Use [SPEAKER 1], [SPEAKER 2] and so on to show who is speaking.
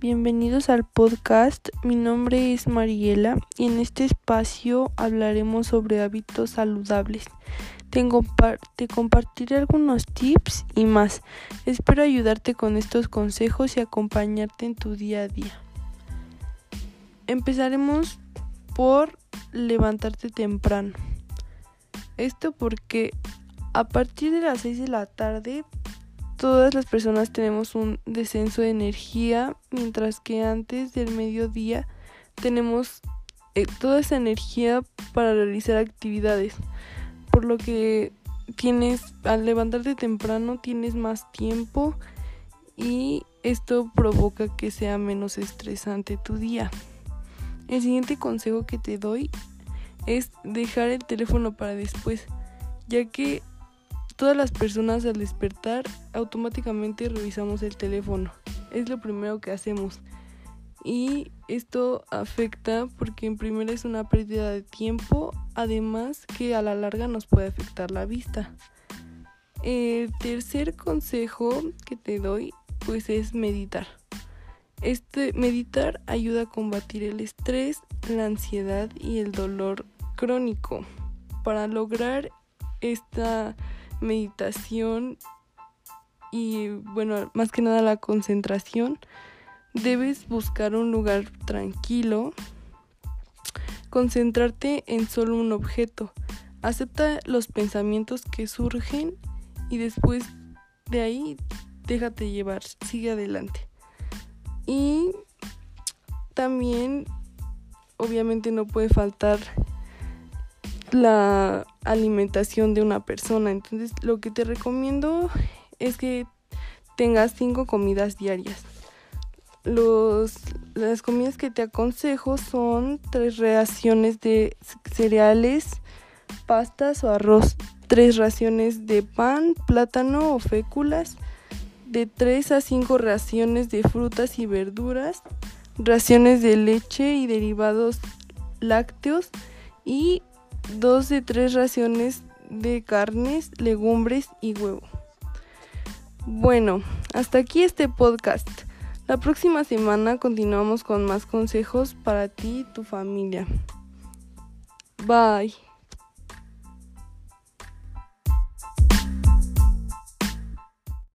[SPEAKER 1] bienvenidos al podcast. Mi nombre es Mariela y en este espacio hablaremos sobre hábitos saludables. Te, compartiré algunos tips y más. Espero ayudarte con estos consejos y acompañarte en tu día a día. Empezaremos por levantarte temprano. Esto porque a partir de las 6 de la tarde todas las personas tenemos un descenso de energía, mientras que antes del mediodía tenemos eh, toda esa energía para realizar actividades. Por lo que tienes, al levantarte temprano, tienes más tiempo y esto provoca que sea menos estresante tu día. El siguiente consejo que te doy es dejar el teléfono para después, ya que Todas las personas al despertar automáticamente revisamos el teléfono. Es lo primero que hacemos. Y esto afecta porque en primera es una pérdida de tiempo, además que a la larga nos puede afectar la vista. El tercer consejo que te doy pues es meditar. Este meditar ayuda a combatir el estrés, la ansiedad y el dolor crónico. Para lograr esta meditación y bueno, más que nada la concentración, debes buscar un lugar tranquilo, concentrarte en solo un objeto, acepta los pensamientos que surgen y después de ahí déjate llevar, sigue adelante. Y también obviamente no puede faltar la alimentación de una persona. Entonces lo que te recomiendo es que tengas cinco comidas diarias. Los, las comidas que te aconsejo son tres raciones de cereales, pastas o arroz, tres raciones de pan, plátano o féculas, de tres a cinco raciones de frutas y verduras, raciones de leche y derivados lácteos y dos de tres raciones de carnes, legumbres y huevo. Bueno, hasta aquí este podcast. La próxima semana continuamos con más consejos para ti y tu familia. Bye.